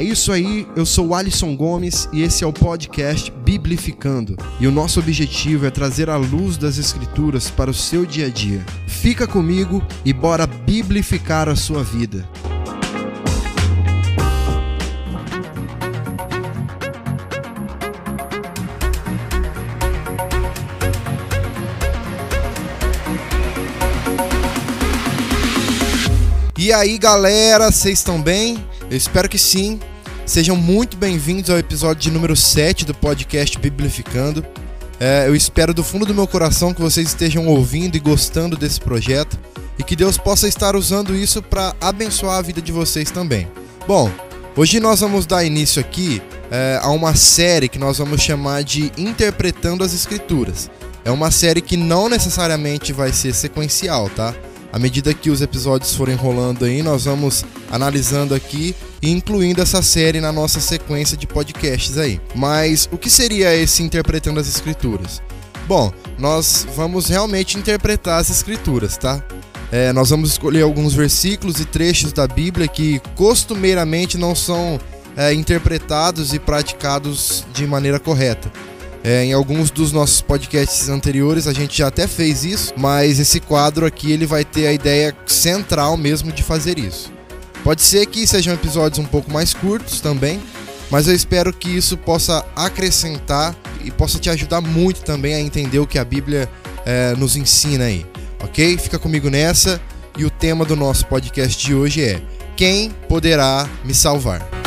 É isso aí, eu sou o Alisson Gomes e esse é o podcast Biblificando. E o nosso objetivo é trazer a luz das Escrituras para o seu dia a dia. Fica comigo e bora biblificar a sua vida. E aí, galera, vocês estão bem? Eu espero que sim. Sejam muito bem-vindos ao episódio de número 7 do podcast Biblificando. É, eu espero do fundo do meu coração que vocês estejam ouvindo e gostando desse projeto e que Deus possa estar usando isso para abençoar a vida de vocês também. Bom, hoje nós vamos dar início aqui é, a uma série que nós vamos chamar de Interpretando as Escrituras. É uma série que não necessariamente vai ser sequencial, tá? À medida que os episódios forem rolando aí, nós vamos analisando aqui incluindo essa série na nossa sequência de podcasts aí. Mas o que seria esse interpretando as escrituras? Bom, nós vamos realmente interpretar as escrituras, tá? É, nós vamos escolher alguns versículos e trechos da Bíblia que costumeiramente não são é, interpretados e praticados de maneira correta. É, em alguns dos nossos podcasts anteriores a gente já até fez isso, mas esse quadro aqui ele vai ter a ideia central mesmo de fazer isso. Pode ser que sejam episódios um pouco mais curtos também, mas eu espero que isso possa acrescentar e possa te ajudar muito também a entender o que a Bíblia é, nos ensina aí, ok? Fica comigo nessa e o tema do nosso podcast de hoje é: Quem poderá me salvar?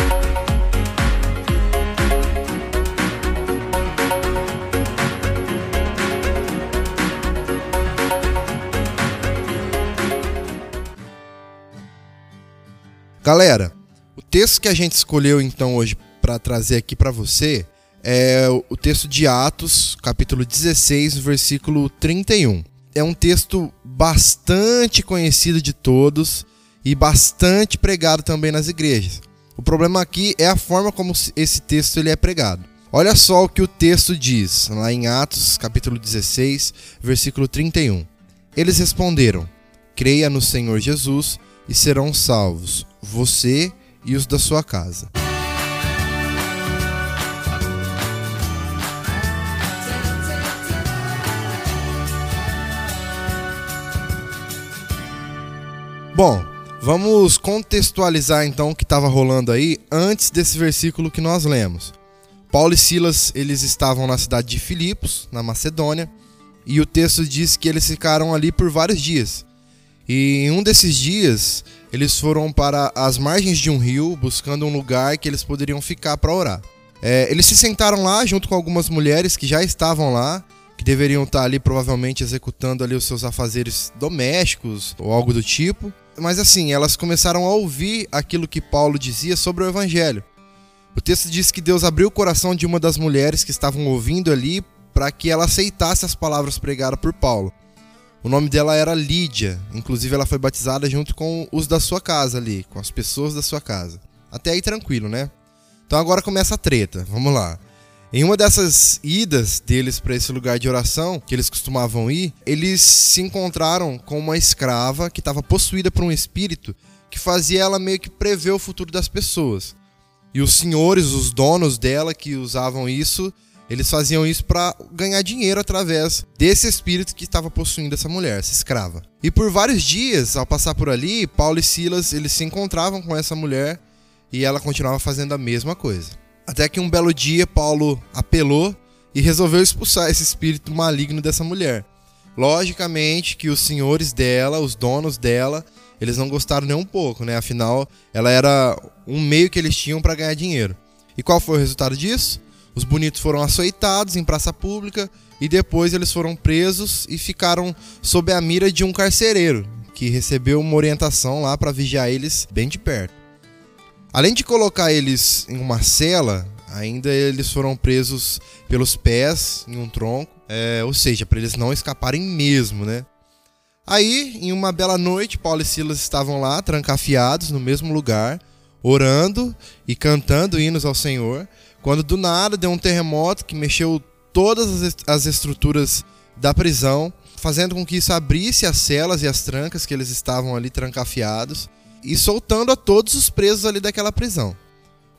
Galera, o texto que a gente escolheu então hoje para trazer aqui para você é o texto de Atos, capítulo 16, versículo 31. É um texto bastante conhecido de todos e bastante pregado também nas igrejas. O problema aqui é a forma como esse texto ele é pregado. Olha só o que o texto diz, lá em Atos, capítulo 16, versículo 31. Eles responderam: Creia no Senhor Jesus e serão salvos, você e os da sua casa. Bom, vamos contextualizar então o que estava rolando aí antes desse versículo que nós lemos. Paulo e Silas, eles estavam na cidade de Filipos, na Macedônia, e o texto diz que eles ficaram ali por vários dias. E em um desses dias, eles foram para as margens de um rio, buscando um lugar que eles poderiam ficar para orar. É, eles se sentaram lá junto com algumas mulheres que já estavam lá, que deveriam estar ali provavelmente executando ali os seus afazeres domésticos ou algo do tipo. Mas assim, elas começaram a ouvir aquilo que Paulo dizia sobre o evangelho. O texto diz que Deus abriu o coração de uma das mulheres que estavam ouvindo ali para que ela aceitasse as palavras pregadas por Paulo. O nome dela era Lídia, inclusive ela foi batizada junto com os da sua casa ali, com as pessoas da sua casa. Até aí tranquilo, né? Então agora começa a treta. Vamos lá. Em uma dessas idas deles para esse lugar de oração, que eles costumavam ir, eles se encontraram com uma escrava que estava possuída por um espírito que fazia ela meio que prever o futuro das pessoas. E os senhores, os donos dela que usavam isso, eles faziam isso para ganhar dinheiro através desse espírito que estava possuindo essa mulher, essa escrava. E por vários dias, ao passar por ali, Paulo e Silas eles se encontravam com essa mulher e ela continuava fazendo a mesma coisa. Até que um belo dia Paulo apelou e resolveu expulsar esse espírito maligno dessa mulher. Logicamente que os senhores dela, os donos dela, eles não gostaram nem um pouco, né? Afinal, ela era um meio que eles tinham para ganhar dinheiro. E qual foi o resultado disso? Os bonitos foram açoitados em praça pública e depois eles foram presos e ficaram sob a mira de um carcereiro, que recebeu uma orientação lá para vigiar eles bem de perto. Além de colocar eles em uma cela, ainda eles foram presos pelos pés em um tronco, é, ou seja, para eles não escaparem mesmo, né? Aí, em uma bela noite, Paulo e Silas estavam lá, trancafiados no mesmo lugar, orando e cantando hinos ao Senhor, quando do nada deu um terremoto que mexeu todas as estruturas da prisão, fazendo com que isso abrisse as celas e as trancas que eles estavam ali trancafiados e soltando a todos os presos ali daquela prisão.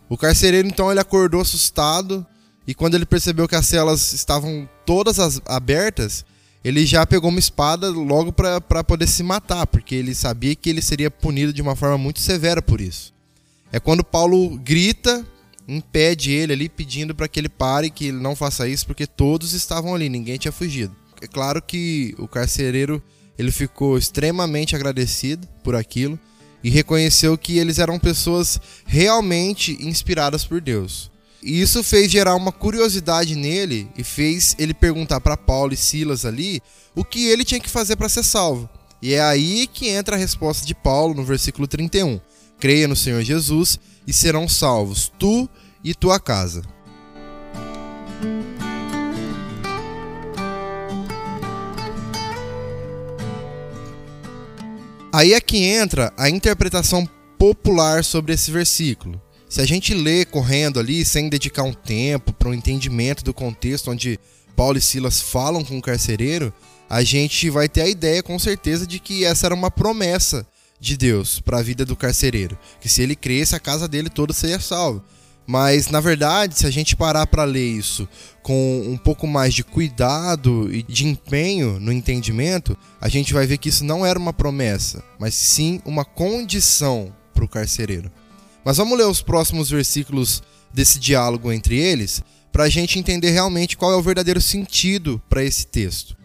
O carcereiro então ele acordou assustado e quando ele percebeu que as celas estavam todas as, abertas, ele já pegou uma espada logo para poder se matar, porque ele sabia que ele seria punido de uma forma muito severa por isso. É quando Paulo grita, impede ele ali, pedindo para que ele pare, que ele não faça isso, porque todos estavam ali, ninguém tinha fugido. É claro que o carcereiro ele ficou extremamente agradecido por aquilo e reconheceu que eles eram pessoas realmente inspiradas por Deus. E isso fez gerar uma curiosidade nele e fez ele perguntar para Paulo e Silas ali o que ele tinha que fazer para ser salvo. E é aí que entra a resposta de Paulo no versículo 31. Creia no Senhor Jesus e serão salvos tu e tua casa. Aí é que entra a interpretação popular sobre esse versículo. Se a gente lê correndo ali, sem dedicar um tempo para o entendimento do contexto onde Paulo e Silas falam com o carcereiro, a gente vai ter a ideia com certeza de que essa era uma promessa de Deus para a vida do carcereiro, que se ele cresce, a casa dele toda seria salva. Mas na verdade, se a gente parar para ler isso com um pouco mais de cuidado e de empenho no entendimento, a gente vai ver que isso não era uma promessa, mas sim uma condição para o carcereiro. Mas vamos ler os próximos versículos desse diálogo entre eles para a gente entender realmente qual é o verdadeiro sentido para esse texto.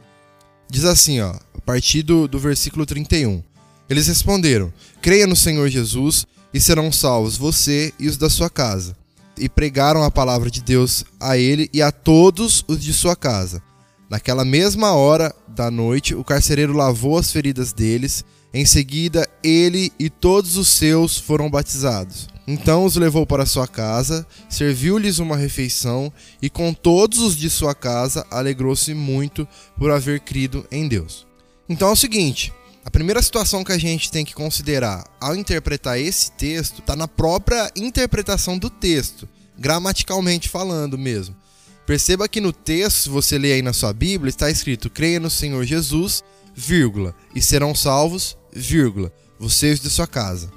Diz assim, ó, a partir do, do versículo 31. Eles responderam: Creia no Senhor Jesus e serão salvos você e os da sua casa. E pregaram a palavra de Deus a ele e a todos os de sua casa. Naquela mesma hora da noite, o carcereiro lavou as feridas deles em seguida, ele e todos os seus foram batizados. Então os levou para sua casa, serviu-lhes uma refeição e com todos os de sua casa alegrou-se muito por haver crido em Deus. Então é o seguinte: a primeira situação que a gente tem que considerar ao interpretar esse texto está na própria interpretação do texto, gramaticalmente falando mesmo. Perceba que no texto, se você ler aí na sua Bíblia, está escrito: creia no Senhor Jesus, vírgula, e serão salvos, vírgula, vocês de sua casa.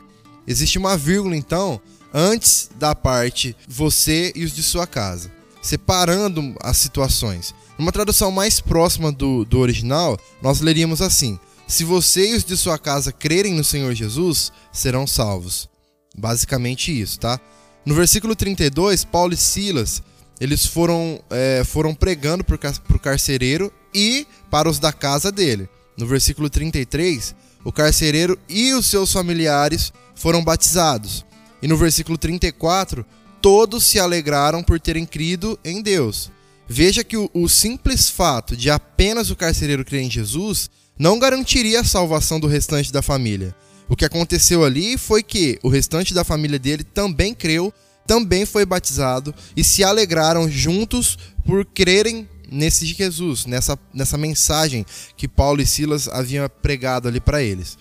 Existe uma vírgula, então, antes da parte você e os de sua casa, separando as situações. Numa tradução mais próxima do, do original, nós leríamos assim: Se você e os de sua casa crerem no Senhor Jesus, serão salvos. Basicamente isso, tá? No versículo 32, Paulo e Silas eles foram, é, foram pregando para o carcereiro e para os da casa dele. No versículo 33, o carcereiro e os seus familiares foram batizados. E no versículo 34, todos se alegraram por terem crido em Deus. Veja que o, o, simples fato de apenas o carcereiro crer em Jesus não garantiria a salvação do restante da família. O que aconteceu ali foi que o restante da família dele também creu, também foi batizado e se alegraram juntos por crerem nesse Jesus, nessa, nessa mensagem que Paulo e Silas haviam pregado ali para eles.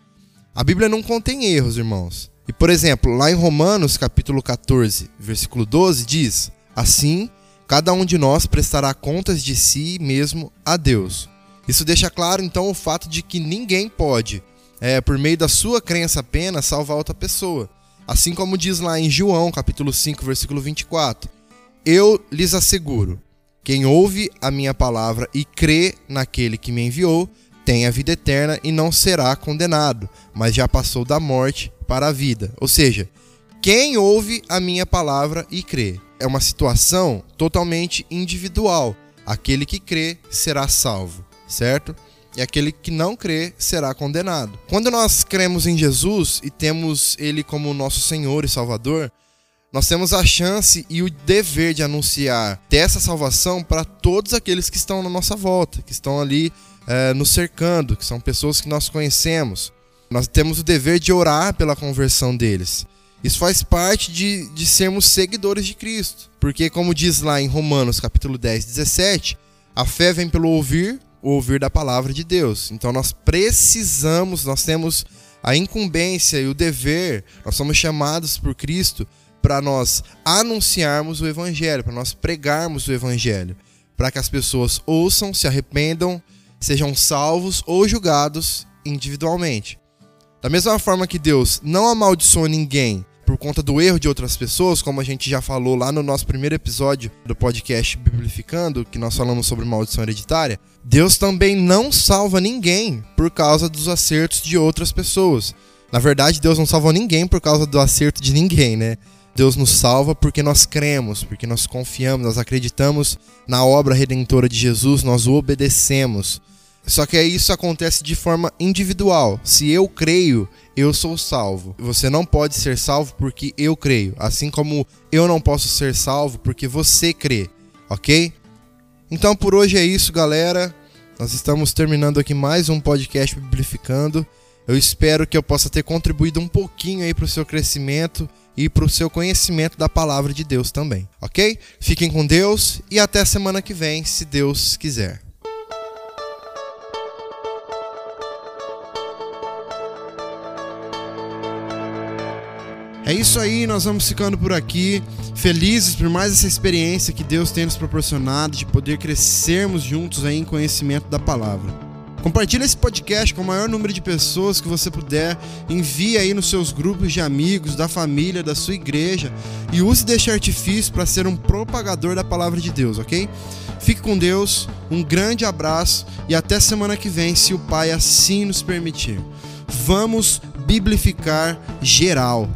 A Bíblia não contém erros, irmãos. E, por exemplo, lá em Romanos, capítulo 14, versículo 12, diz: Assim, cada um de nós prestará contas de si mesmo a Deus. Isso deixa claro, então, o fato de que ninguém pode, é, por meio da sua crença apenas, salvar outra pessoa. Assim como diz lá em João, capítulo 5, versículo 24: Eu lhes asseguro quem ouve a minha palavra e crê naquele que me enviou, tem a vida eterna e não será condenado, mas já passou da morte para a vida. Ou seja, quem ouve a minha palavra e crê. É uma situação totalmente individual. Aquele que crê será salvo, certo? E aquele que não crê será condenado. Quando nós cremos em Jesus e temos Ele como nosso Senhor e Salvador, nós temos a chance e o dever de anunciar dessa salvação para todos aqueles que estão na nossa volta, que estão ali é, nos cercando, que são pessoas que nós conhecemos. Nós temos o dever de orar pela conversão deles. Isso faz parte de, de sermos seguidores de Cristo. Porque, como diz lá em Romanos capítulo 10, 17, a fé vem pelo ouvir, ouvir da palavra de Deus. Então nós precisamos, nós temos a incumbência e o dever, nós somos chamados por Cristo para nós anunciarmos o Evangelho, para nós pregarmos o Evangelho, para que as pessoas ouçam, se arrependam, sejam salvos ou julgados individualmente. Da mesma forma que Deus não amaldiçoa ninguém conta do erro de outras pessoas, como a gente já falou lá no nosso primeiro episódio do podcast Biblificando, que nós falamos sobre maldição hereditária, Deus também não salva ninguém por causa dos acertos de outras pessoas. Na verdade, Deus não salva ninguém por causa do acerto de ninguém, né? Deus nos salva porque nós cremos, porque nós confiamos, nós acreditamos na obra redentora de Jesus, nós o obedecemos. Só que isso acontece de forma individual. Se eu creio, eu sou salvo. Você não pode ser salvo porque eu creio, assim como eu não posso ser salvo porque você crê, ok? Então por hoje é isso, galera. Nós estamos terminando aqui mais um podcast Biblificando. Eu espero que eu possa ter contribuído um pouquinho aí para o seu crescimento e para o seu conhecimento da palavra de Deus também, ok? Fiquem com Deus e até semana que vem, se Deus quiser. É isso aí, nós vamos ficando por aqui, felizes por mais essa experiência que Deus tem nos proporcionado de poder crescermos juntos aí em conhecimento da palavra. Compartilhe esse podcast com o maior número de pessoas que você puder. Envie aí nos seus grupos de amigos, da família, da sua igreja e use deste artifício para ser um propagador da palavra de Deus, ok? Fique com Deus, um grande abraço e até semana que vem, se o Pai assim nos permitir. Vamos biblificar geral.